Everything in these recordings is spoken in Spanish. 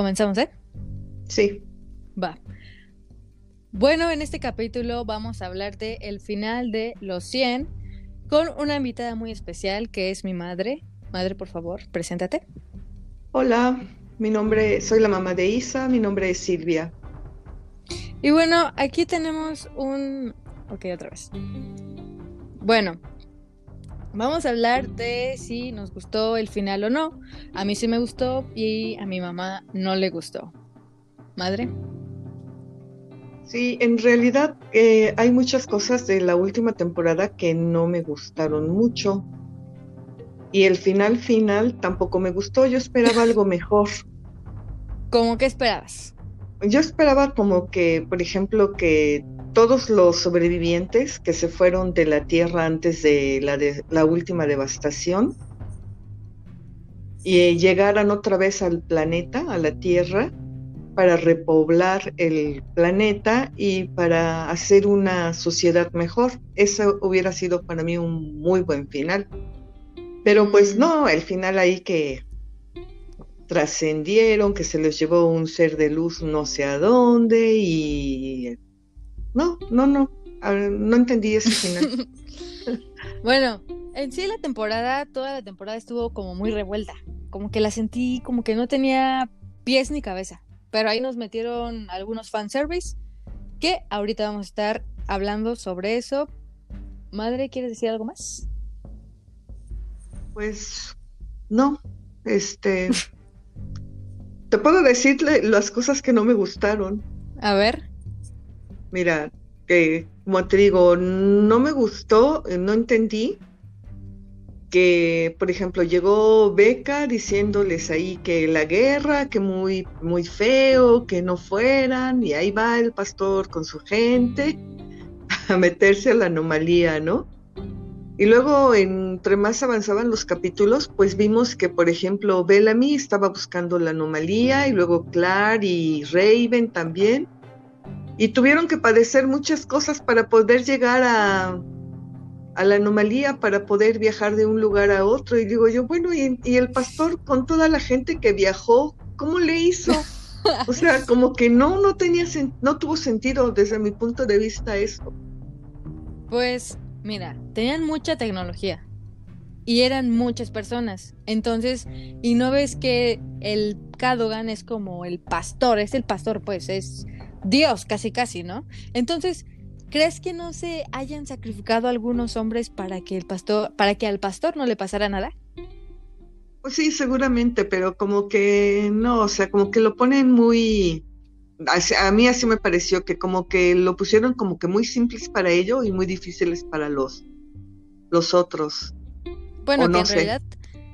Comenzamos, ¿eh? Sí. Va. Bueno, en este capítulo vamos a hablar de el final de Los 100 con una invitada muy especial que es mi madre. Madre, por favor, preséntate. Hola, mi nombre, soy la mamá de Isa, mi nombre es Silvia. Y bueno, aquí tenemos un... Ok, otra vez. Bueno, vamos a hablar de si nos gustó el final o no. A mí sí me gustó y a mi mamá no le gustó. Madre. Sí, en realidad eh, hay muchas cosas de la última temporada que no me gustaron mucho. Y el final final tampoco me gustó. Yo esperaba algo mejor. ¿Cómo que esperabas? Yo esperaba como que, por ejemplo, que todos los sobrevivientes que se fueron de la Tierra antes de la, de, la última devastación y llegaran otra vez al planeta, a la Tierra, para repoblar el planeta y para hacer una sociedad mejor. Eso hubiera sido para mí un muy buen final. Pero pues mm. no, el final ahí que trascendieron, que se les llevó un ser de luz no sé a dónde y... No, no, no, no entendí ese final. bueno, en sí la temporada, toda la temporada estuvo como muy revuelta, como que la sentí como que no tenía pies ni cabeza. Pero ahí nos metieron algunos fanservice que ahorita vamos a estar hablando sobre eso. Madre, ¿quieres decir algo más? Pues no, este... te puedo decirle las cosas que no me gustaron. A ver. Mira, que como te digo, no me gustó, no entendí que, por ejemplo, llegó Beca diciéndoles ahí que la guerra, que muy, muy feo, que no fueran, y ahí va el pastor con su gente a meterse a la anomalía, ¿no? Y luego, entre más avanzaban los capítulos, pues vimos que, por ejemplo, Bellamy estaba buscando la anomalía, y luego Clark y Raven también, y tuvieron que padecer muchas cosas para poder llegar a, a la anomalía para poder viajar de un lugar a otro. Y digo yo, bueno, y, el pastor con toda la gente que viajó, ¿cómo le hizo? O sea, como que no, no tenía, no tuvo sentido desde mi punto de vista eso. Pues, mira, tenían mucha tecnología y eran muchas personas. Entonces, y no ves que el Cadogan es como el pastor, es el pastor, pues, es Dios, casi, casi, ¿no? Entonces, ¿Crees que no se hayan sacrificado algunos hombres para que el pastor, para que al pastor no le pasara nada? Pues sí, seguramente, pero como que no, o sea, como que lo ponen muy a mí así me pareció que como que lo pusieron como que muy simples para ello y muy difíciles para los los otros. Bueno, que en realidad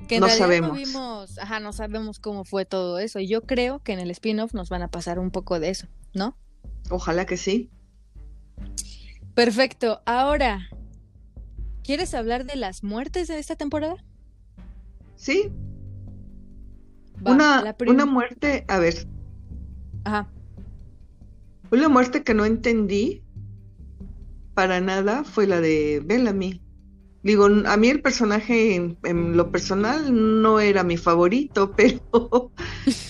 que no sabemos. No vimos, ajá, no sabemos cómo fue todo eso. Y yo creo que en el spin-off nos van a pasar un poco de eso, ¿no? Ojalá que sí. Perfecto. Ahora, ¿quieres hablar de las muertes de esta temporada? Sí. una, una muerte, a ver. Ajá. Una muerte que no entendí para nada fue la de Bellamy. Digo, a mí el personaje en, lo personal no era mi favorito, pero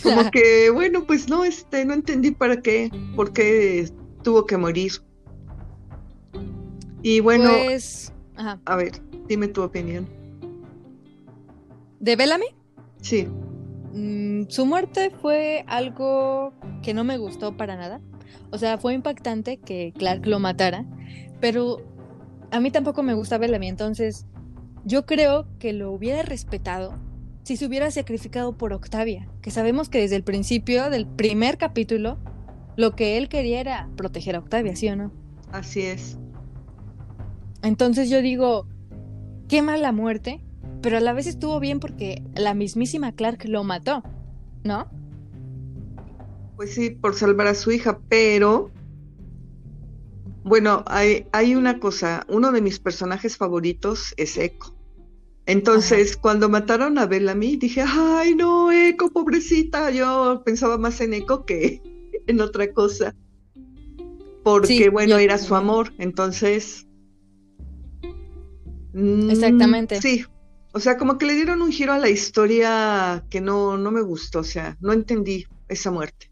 como que, bueno, pues no, este, no entendí para qué, por qué tuvo que morir. Y bueno, pues, a ver, dime tu opinión. ¿De Bellamy? Sí. Mm, su muerte fue algo que no me gustó para nada. O sea, fue impactante que Clark lo matara, pero a mí tampoco me gusta Bellamy, entonces yo creo que lo hubiera respetado si se hubiera sacrificado por Octavia, que sabemos que desde el principio del primer capítulo lo que él quería era proteger a Octavia, ¿sí o no? Así es. Entonces yo digo, qué mala muerte, pero a la vez estuvo bien porque la mismísima Clark lo mató, ¿no? Pues sí, por salvar a su hija, pero bueno, hay, hay una cosa, uno de mis personajes favoritos es Echo. Entonces, cuando mataron a Bellamy, dije, ay, no, Echo, pobrecita. Yo pensaba más en Echo que en otra cosa. Porque, bueno, era su amor. Entonces, Mm, Exactamente. Sí, o sea, como que le dieron un giro a la historia que no, no me gustó, o sea, no entendí esa muerte.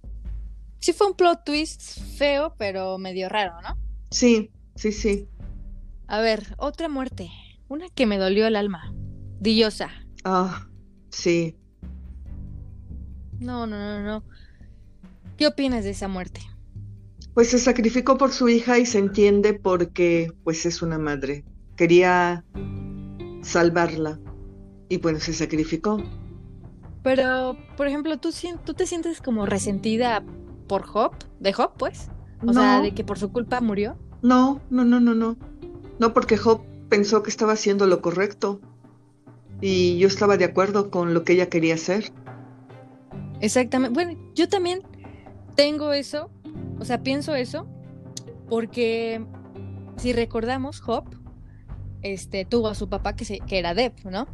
Sí fue un plot twist feo, pero medio raro, ¿no? Sí, sí, sí. A ver, otra muerte. Una que me dolió el alma. Dillosa. Ah, sí. No, no, no, no. ¿Qué opinas de esa muerte? Pues se sacrificó por su hija y se entiende porque pues es una madre. Quería salvarla y bueno, se sacrificó. Pero, por ejemplo, ¿tú, ¿tú te sientes como resentida por Hop? ¿De Hop, pues? O sea, de que por su culpa murió. No, no, no, no, no. No, porque Hop pensó que estaba haciendo lo correcto. Y yo estaba de acuerdo con lo que ella quería hacer. Exactamente. Bueno, yo también tengo eso, o sea, pienso eso, porque si recordamos, Hop este, tuvo a su papá que, se, que era Deb, ¿no?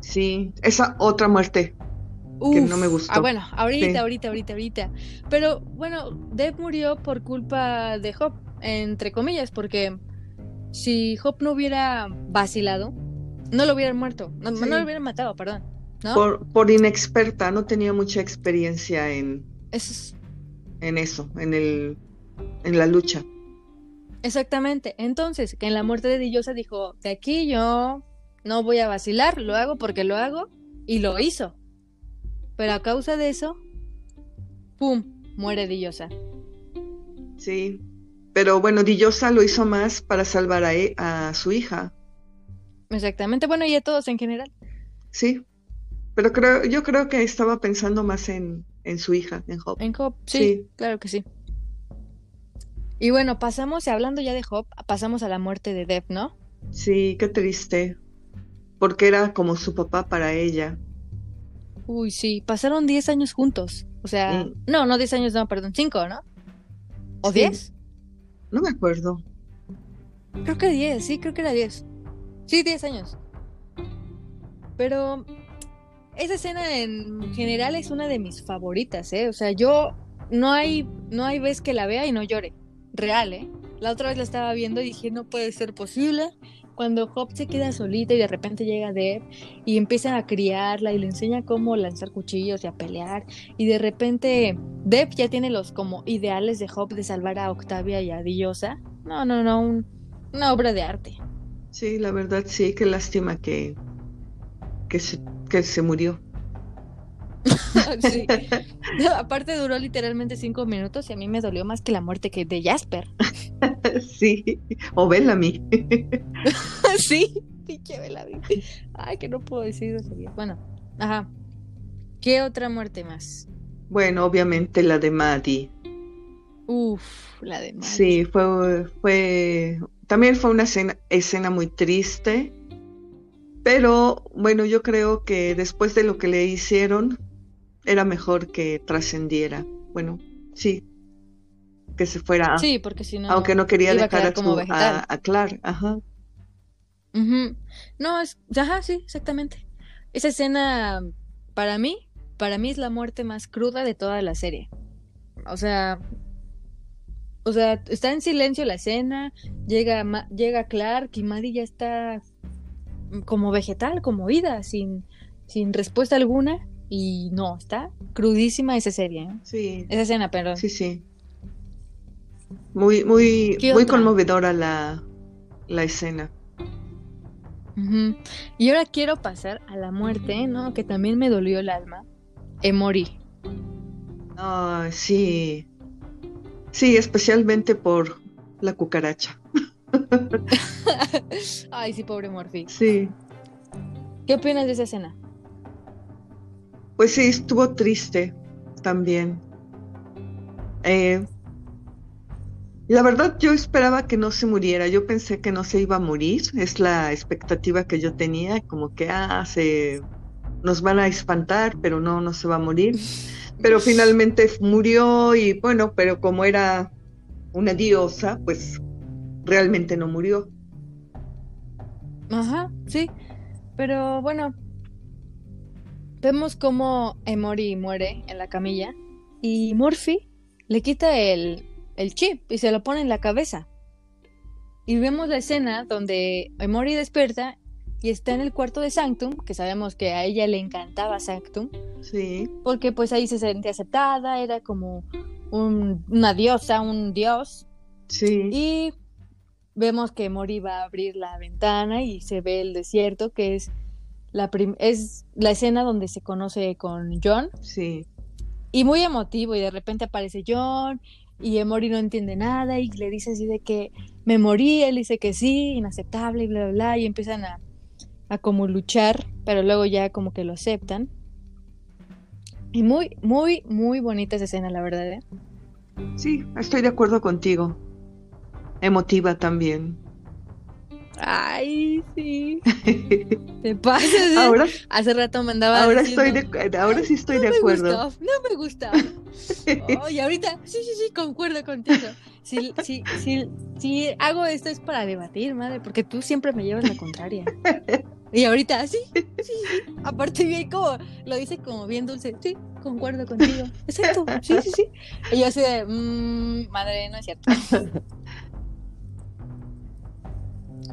Sí, esa otra muerte que no me gustó. Ah, bueno, ahorita, ahorita, ahorita, ahorita. Pero bueno, Deb murió por culpa de Hop, entre comillas, porque si Hop no hubiera vacilado, no lo hubieran muerto, no, no lo hubieran matado, perdón. Por, por, inexperta, no tenía mucha experiencia en, eso en eso, en, el, en la lucha. Exactamente. Entonces, que en la muerte de Dillosa dijo, de aquí yo no voy a vacilar, lo hago porque lo hago, y lo hizo. Pero a causa de eso, ¡pum! muere Dillosa. Sí, pero bueno, Dillosa lo hizo más para salvar a, e, a su hija. Exactamente, bueno, y a todos en general. Sí, pero creo, yo creo que estaba pensando más en, en su hija, en Hop. En Hop, sí, claro que sí. Y bueno, pasamos, hablando ya de Hop, pasamos a la muerte de Deb, ¿no? Sí, qué triste. Porque era como su papá para ella. Uy, sí, pasaron 10 años juntos. O sea, mm. no, no 10 años, no, perdón, 5, ¿no? ¿O 10? No me acuerdo. Creo que 10, sí, creo que era 10. Sí, 10 años. Pero esa escena en general es una de mis favoritas, ¿eh? O sea, yo no hay, no hay vez que la vea y no llore. Real, ¿eh? La otra vez la estaba viendo y dije, no puede ser posible. Cuando Hop se queda solita y de repente llega Deb y empiezan a criarla y le enseña cómo lanzar cuchillos y a pelear. Y de repente Deb ya tiene los como ideales de Hop de salvar a Octavia y a Dillosa. No, no, no, una obra de arte. Sí, la verdad sí, qué lástima que, que se que se murió. sí. aparte duró literalmente cinco minutos y a mí me dolió más que la muerte que de Jasper. sí, o Bellamy. sí, pinche Bellamy. Ay, que no puedo decir eso. Bueno, ajá. ¿Qué otra muerte más? Bueno, obviamente la de Maddie. Uf, la de Maddie. Sí, fue, fue, también fue una escena, escena muy triste pero bueno, yo creo que después de lo que le hicieron, era mejor que trascendiera. Bueno, sí, que se fuera. Sí, porque si no. Aunque no quería dejar a, como a, Clark, ajá. No, es. Ajá, sí, exactamente. Esa escena, para mí, para mí es la muerte más cruda de toda la serie. O sea. O sea, está en silencio la escena, llega, llega Clark y Maddie ya está como vegetal, como ida, sin, sin respuesta alguna. Y no, está crudísima esa serie. ¿eh? Sí. Esa escena, perdón. Sí, sí. Muy, muy, muy conmovedora la, la escena. Y ahora quiero pasar a la muerte, ¿no? Que también me dolió el alma. Emory. Ah, sí. Sí, especialmente por la cucaracha. Ay, sí, pobre Morphy. Sí. ¿Qué opinas de esa escena? Pues sí, estuvo triste también. Eh, la verdad, yo esperaba que no se muriera. Yo pensé que no se iba a morir. Es la expectativa que yo tenía, como que ah, se nos van a espantar, pero no, no se va a morir. Pero finalmente murió y bueno, pero como era una diosa, pues realmente no murió. Ajá, sí. Pero bueno, vemos cómo Emory muere en la camilla y Murphy le quita el, el chip y se lo pone en la cabeza. Y vemos la escena donde Emory despierta y está en el cuarto de Sanctum, que sabemos que a ella le encantaba Sanctum. Sí. Porque pues ahí se sentía aceptada, era como una diosa, un dios. Sí. Y vemos que Mori va a abrir la ventana y se ve el desierto, que es la, es la escena donde se conoce con John. Sí. Y muy emotivo, y de repente aparece John, y Emory no entiende nada, y le dice así de que me morí, él dice que sí, inaceptable, y bla, bla, bla, y empiezan a, a como luchar, pero luego ya como que lo aceptan. Y muy, muy, muy bonita esa escena, la verdad. ¿eh? Sí, estoy de acuerdo contigo. Emotiva también. Ay, sí. Te pasas. Ahora, Hace rato me andaba. Ahora, estoy de, ahora sí estoy de acuerdo. no me gusta. Oh, y ahorita, sí, sí, sí, concuerdo contigo. Si, si, si, si hago esto es para debatir, madre, porque tú siempre me llevas la contraria. Y ahorita, sí, sí, sí. Aparte, bien como lo dice como bien dulce. Sí, concuerdo contigo. Exacto, sí, sí, sí. Y yo así de, mmm, madre, no es cierto.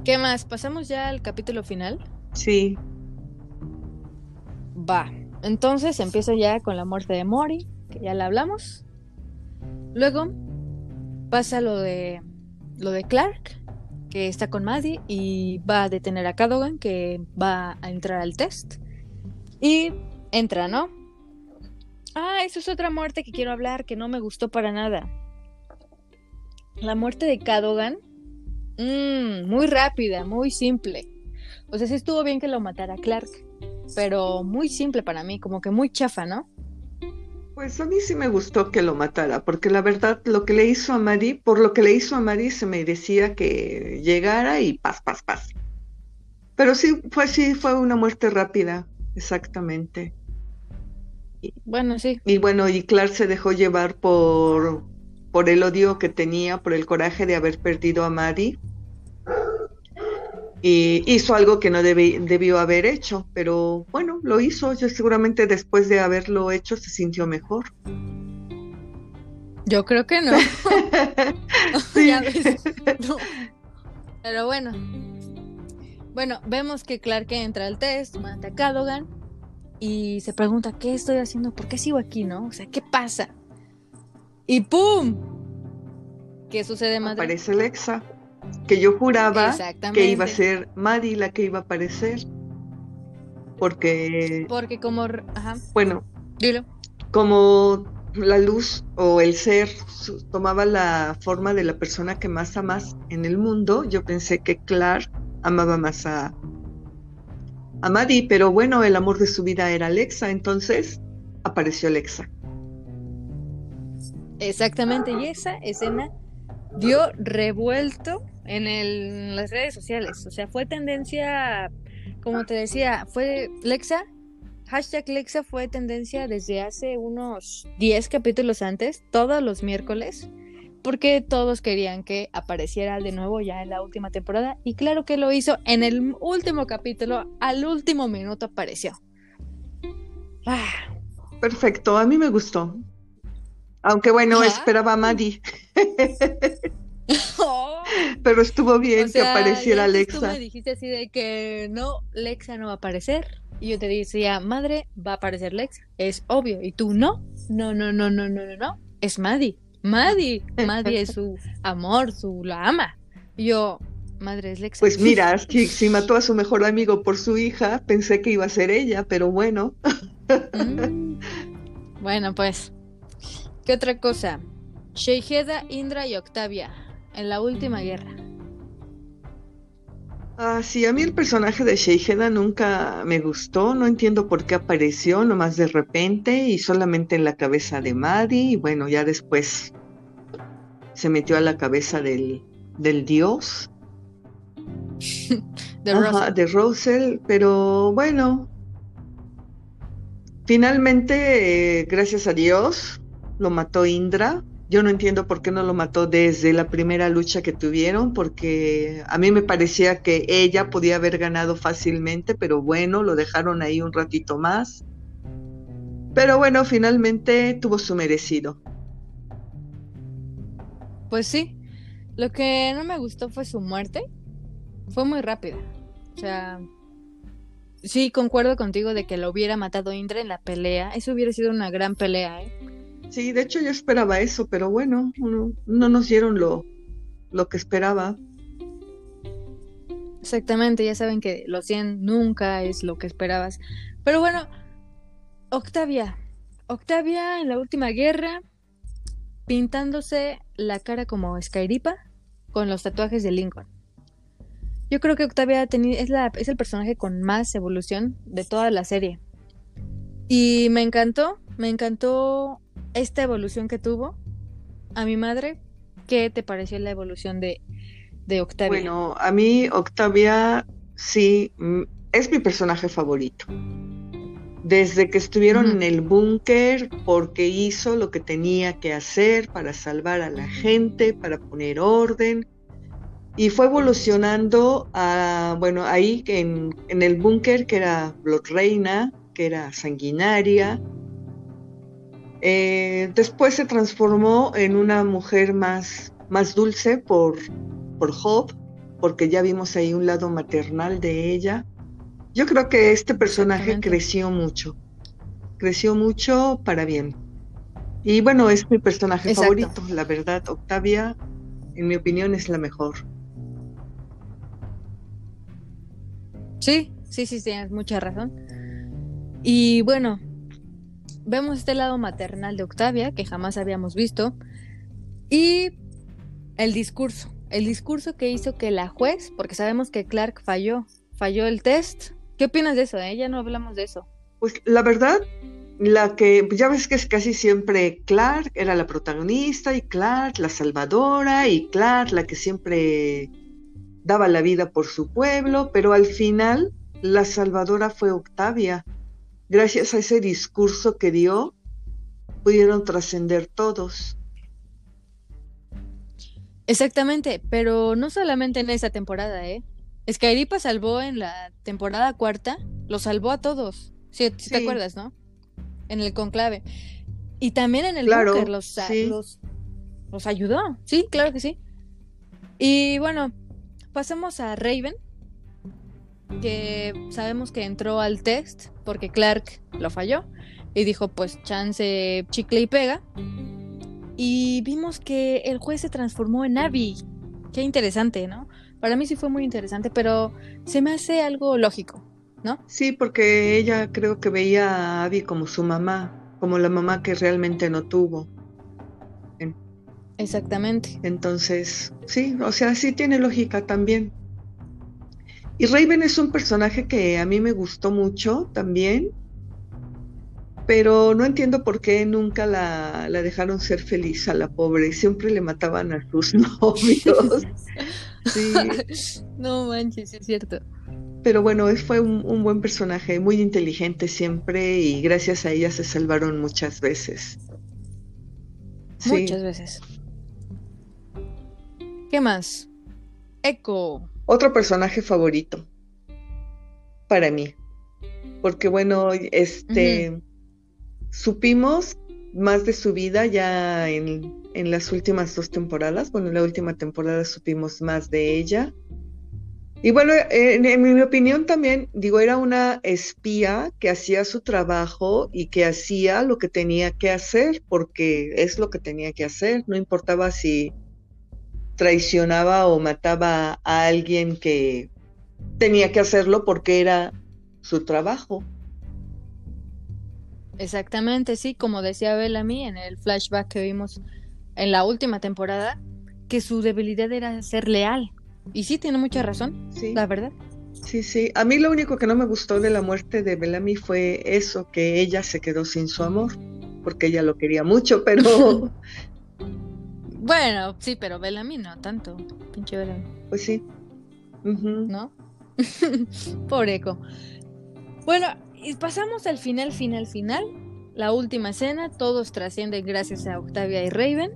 ¿Qué más? ¿Pasamos ya al capítulo final? Sí. Va. Entonces empieza ya con la muerte de Mori, que ya la hablamos. Luego pasa lo de lo de Clark, que está con Maddie y va a detener a Cadogan, que va a entrar al test. Y entra, ¿no? Ah, eso es otra muerte que quiero hablar, que no me gustó para nada. La muerte de Cadogan Mm, muy rápida, muy simple. O sea, sí estuvo bien que lo matara Clark, pero muy simple para mí, como que muy chafa, ¿no? Pues a mí sí me gustó que lo matara, porque la verdad lo que le hizo a Mari, por lo que le hizo a Mari se merecía que llegara y paz, paz, paz. Pero sí, fue sí, fue una muerte rápida, exactamente. bueno, sí. Y bueno, y Clark se dejó llevar por, por el odio que tenía, por el coraje de haber perdido a Mari y hizo algo que no debió haber hecho, pero bueno, lo hizo. Yo seguramente después de haberlo hecho se sintió mejor. Yo creo que no. Pero bueno. Bueno, vemos que Clark entra al test, mata a Cadogan y se pregunta, ¿qué estoy haciendo? ¿Por qué sigo aquí, no? O sea, ¿qué pasa? Y ¡pum! ¿Qué sucede, madre? Aparece Alexa que yo juraba que iba a ser Maddie la que iba a aparecer. Porque. Porque como. Ajá. Bueno. Dilo. Como la luz o el ser tomaba la forma de la persona que más amas en el mundo, yo pensé que Clark amaba más a, a Maddie, pero bueno, el amor de su vida era Alexa, entonces apareció Alexa. Exactamente, y esa escena dio revuelto en, el, las redes sociales. O sea, fue tendencia, como te decía, fue Lexa, hashtag Lexa fue tendencia desde hace unos 10 capítulos antes, todos los miércoles, porque todos querían que apareciera de nuevo ya en la última temporada. Y claro que lo hizo en el último capítulo, al último minuto apareció. Ah. Perfecto, a mí me gustó. Aunque bueno, esperaba a Maddie. Pero estuvo bien que apareciera Alexa. Tú me dijiste así de que no, Lexa no va a aparecer. Y yo te decía, madre, va a aparecer Lexa. Es obvio. Y tú, no, no, no, no, no, no, no, no. Es Maddie. Maddie. Maddie es su amor, su la ama. Y yo, madre, es Lexa. Pues mira, si, si mató a su mejor amigo por su hija, pensé que iba a ser ella, pero bueno. Mm. Bueno, pues. ¿Qué otra cosa? Sheiheda, Indra y Octavia en la última guerra. Ah, sí, a mí el personaje de Sheiheda nunca me gustó, no entiendo por qué apareció nomás de repente y solamente en la cabeza de Maddie y bueno, ya después se metió a la cabeza del, del dios. de, Ajá, de Russell, pero bueno, finalmente, eh, gracias a Dios, lo mató Indra yo no entiendo por qué no lo mató desde la primera lucha que tuvieron, porque a mí me parecía que ella podía haber ganado fácilmente, pero bueno, lo dejaron ahí un ratito más. Pero bueno, finalmente tuvo su merecido. Pues sí, lo que no me gustó fue su muerte. Fue muy rápida. O sea, sí, concuerdo contigo de que lo hubiera matado Indra en la pelea. Eso hubiera sido una gran pelea, ¿eh? Sí, de hecho yo esperaba eso, pero bueno, no, no nos dieron lo, lo que esperaba. Exactamente, ya saben que los 100 nunca es lo que esperabas. Pero bueno, Octavia. Octavia en la última guerra, pintándose la cara como Skyripa con los tatuajes de Lincoln. Yo creo que Octavia es, la, es el personaje con más evolución de toda la serie. Y me encantó, me encantó esta evolución que tuvo. A mi madre, ¿qué te pareció la evolución de, de Octavia? Bueno, a mí Octavia sí mm, es mi personaje favorito. Desde que estuvieron en el búnker, porque hizo lo que tenía que hacer para salvar a la gente, para poner orden, y fue evolucionando a, bueno, ahí en, en el búnker que era Blood Reina, que era sanguinaria. Eh, después se transformó en una mujer más, más dulce por, por Job, porque ya vimos ahí un lado maternal de ella. Yo creo que este personaje creció mucho, creció mucho para bien. Y bueno, es mi personaje favorito, la verdad, Octavia, en mi opinión, es la mejor. Sí, sí, sí, tienes mucha razón. Y bueno, vemos este lado maternal de Octavia, que jamás habíamos visto, y el discurso, el discurso que hizo que la juez, porque sabemos que Clark falló, falló el test. ¿Qué opinas de eso? Eh? Ya no hablamos de eso. Pues la verdad, la que ya ves que es casi siempre Clark era la protagonista y Clark la salvadora y Clark la que siempre daba la vida por su pueblo, pero al final la salvadora fue Octavia. Gracias a ese discurso que dio, pudieron trascender todos. Exactamente, pero no solamente en esa temporada, ¿eh? Skyripa salvó en la temporada cuarta, lo salvó a todos. Si, te acuerdas, ¿no? En el conclave. Y también en el claro, los, los, los ayudó. Sí, claro que sí. Y bueno, pasemos a Raven, que sabemos que entró al test porque Clark lo falló y dijo pues chance chicle y pega. Y vimos que el juez se transformó en Abby. Qué interesante, ¿no? Para mí sí fue muy interesante, pero se me hace algo lógico, ¿no? Sí, porque ella creo que veía a Abby como su mamá, como la mamá que realmente no tuvo. Exactamente. Entonces, sí, o sea, sí tiene lógica también. Y Raven es un personaje que a mí me gustó mucho también, pero no entiendo por qué nunca la, dejaron ser feliz a la pobre. Siempre le mataban a sus novios. sí. No manches, es cierto. Pero bueno, fue un, un, buen personaje, muy inteligente siempre y gracias a ella se salvaron muchas veces. Muchas veces. ¿Qué más? Echo. Otro personaje favorito para mí. Porque bueno, este supimos más de su vida ya en, en, las últimas dos temporadas. Bueno, en la última temporada supimos más de ella. Y bueno, en, en, mi opinión también, digo, era una espía que hacía su trabajo y que hacía lo que tenía que hacer, porque es lo que tenía que hacer, no importaba si traicionaba o mataba a alguien que tenía que hacerlo porque era su trabajo. Exactamente, sí, como decía Bellamy en el flashback que vimos en la última temporada, que su debilidad era ser leal. Y sí, tiene mucha razón, sí. la verdad. Sí, sí. A mí lo único que no me gustó de la muerte de Bellamy fue eso, que ella se quedó sin su amor, porque ella lo quería mucho, pero Bueno, sí, pero Bellamy no tanto. Pinche Bellamy. Pues sí. ¿No? Por eco. Bueno, y pasamos al final, final, final. La última escena. Todos trascienden gracias a Octavia y Raven.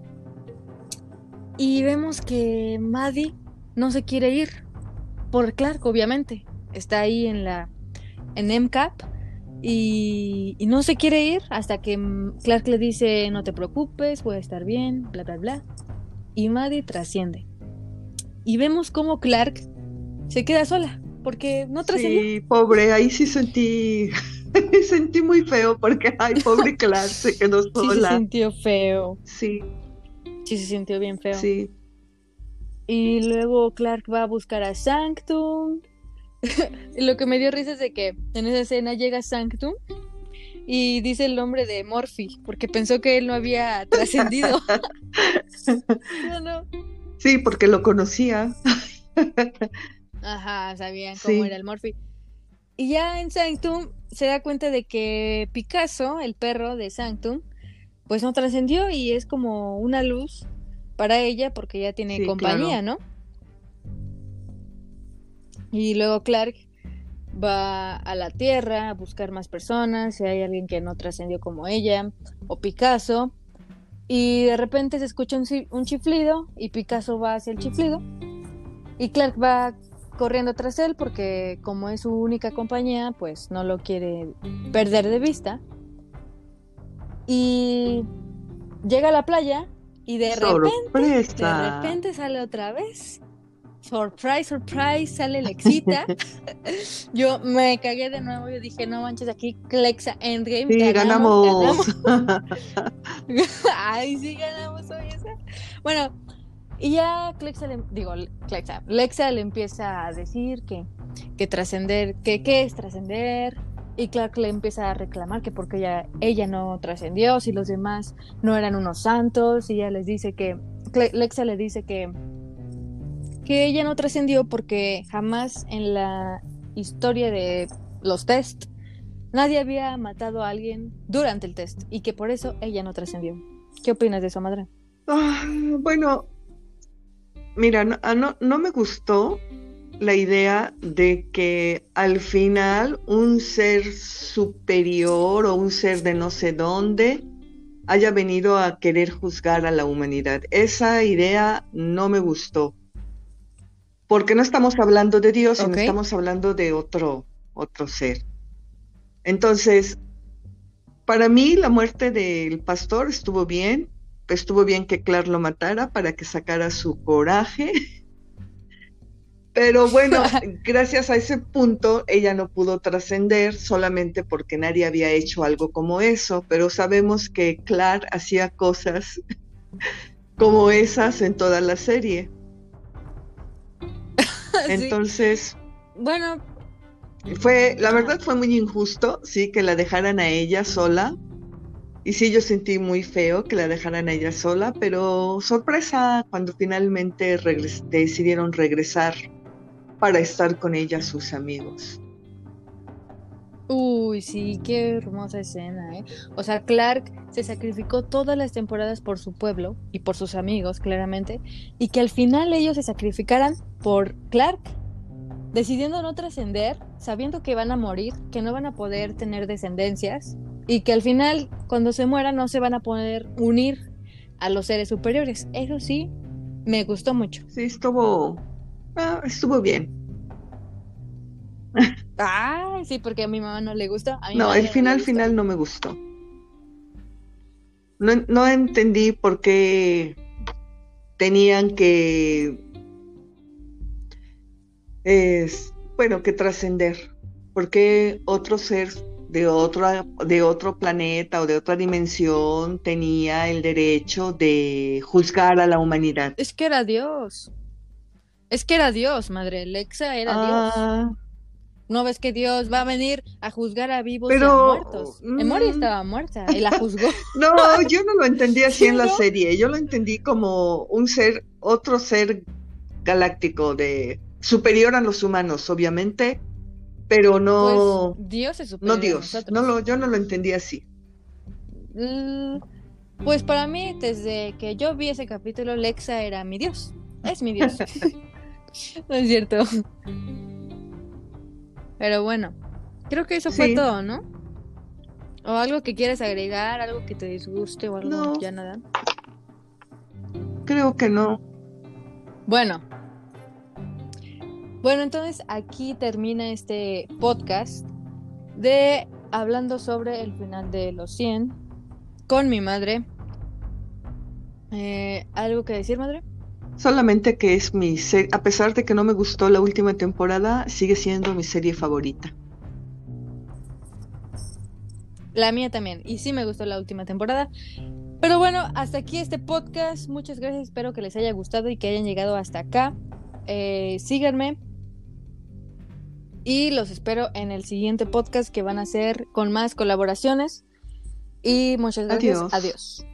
Y vemos que Maddie no se quiere ir. Por Clark, obviamente. Está ahí en la. en MCAP y, no se quiere ir hasta que Clark le dice, no te preocupes, voy a estar bien, bla, bla, bla. Y Maddie trasciende. Y vemos cómo Clark se queda sola. porque no trascendió. Sí, pobre, ahí sí sentí, sentí muy feo porque, ay, pobre Clark, se quedó sola. Sí se sintió feo. Sí. Sí se sintió bien feo. Sí. Y luego Clark va a buscar a Sanctum. lo que me dio risa es de que en esa escena llega Sanctum y dice el nombre de Morphy, porque pensó que él no había trascendido. no, no. Sí, porque lo conocía. Ajá, sabían cómo era el Morphy. Y ya en Sanctum se da cuenta de que Picasso, el perro de Sanctum, pues no trascendió y es como una luz para ella porque ya tiene compañía, ¿no? Y luego Clark va a la Tierra a buscar más personas, si hay alguien que no trascendió como ella, o Picasso, y de repente se escucha un, chiflido y Picasso va hacia el chiflido, y Clark va corriendo tras él porque como es su única compañía, pues no lo quiere perder de vista. Y llega a la playa y de repente, de repente sale otra vez surprise, surprise, sale Lexita. yo me cagué de nuevo, yo dije, no manches, aquí Clexa Endgame. Sí, ganamos. Ay, sí, ganamos hoy esa. Bueno, y ya Clexa le, digo, Clexa, Lexa le empieza a decir que, que trascender, que qué es trascender. Y Clark le empieza a reclamar que porque ella, ella no trascendió, si los demás no eran unos santos, y ella les dice que, Lexa le dice que que ella no trascendió porque jamás en la historia de los test nadie había matado a alguien durante el test y que por eso ella no trascendió. ¿Qué opinas de eso, madre? Ah, bueno, mira, no, ah, no, no me gustó la idea de que al final un ser superior o un ser de no sé dónde haya venido a querer juzgar a la humanidad. Esa idea no me gustó porque no estamos hablando de Dios, sino estamos hablando de otro, otro ser. Entonces, para mí la muerte del pastor estuvo bien, estuvo bien que Clark lo matara para que sacara su coraje. Pero bueno, gracias a ese punto ella no pudo trascender solamente porque nadie había hecho algo como eso, pero sabemos que Clark hacía cosas como esas en toda la serie. Entonces, bueno, fue, la verdad fue muy injusto, sí, que la dejaran a ella sola. Y sí, yo sentí muy feo que la dejaran a ella sola, pero sorpresa cuando finalmente decidieron regresar para estar con ella sus amigos. Uy, sí, qué hermosa escena, ¿eh? O sea, Clark se sacrificó todas las temporadas por su pueblo y por sus amigos, claramente, y que al final ellos se sacrificaran por Clark, decidiendo no trascender, sabiendo que van a morir, que no van a poder tener descendencias, y que al final, cuando se mueran, no se van a poder unir a los seres superiores. Eso sí, me gustó mucho. Sí, estuvo, ah, estuvo bien. Ah, sí, porque a mi mamá no le gusta. no, el final final no me gustó. No, no entendí por qué tenían que es bueno que trascender. ¿Por qué otro ser de otro, de otro planeta o de otra dimensión tenía el derecho de juzgar a la humanidad? Es que era Dios. Es que era Dios, madre. Lexa era Dios. ¿No ves que Dios va a venir a juzgar a vivos y a muertos? Emory mm. estaba muerta y la juzgó. No, yo no lo entendí así en la serie. Yo lo entendí como un ser, otro ser galáctico de superior a los humanos, obviamente, pero no. Pues, Dios es superior. No Dios. no lo, yo no lo entendí así. Pues para mí, desde que yo vi ese capítulo, Lexa era mi Dios. Es mi Dios. no es cierto. Pero bueno, creo que eso fue todo, ¿no? ¿O algo que quieres agregar, algo que te disguste o algo no. ya nada? Creo que no. Bueno. Bueno, entonces aquí termina este podcast de hablando sobre el final de los 100 con mi madre. Eh, ¿Algo que decir, madre? Solamente que es mi serie, a pesar de que no me gustó la última temporada, sigue siendo mi serie favorita. La mía también. Y sí me gustó la última temporada. Pero bueno, hasta aquí este podcast. Muchas gracias. Espero que les haya gustado y que hayan llegado hasta acá. Eh, síganme. Y los espero en el siguiente podcast que van a ser con más colaboraciones. Y muchas gracias. Adiós.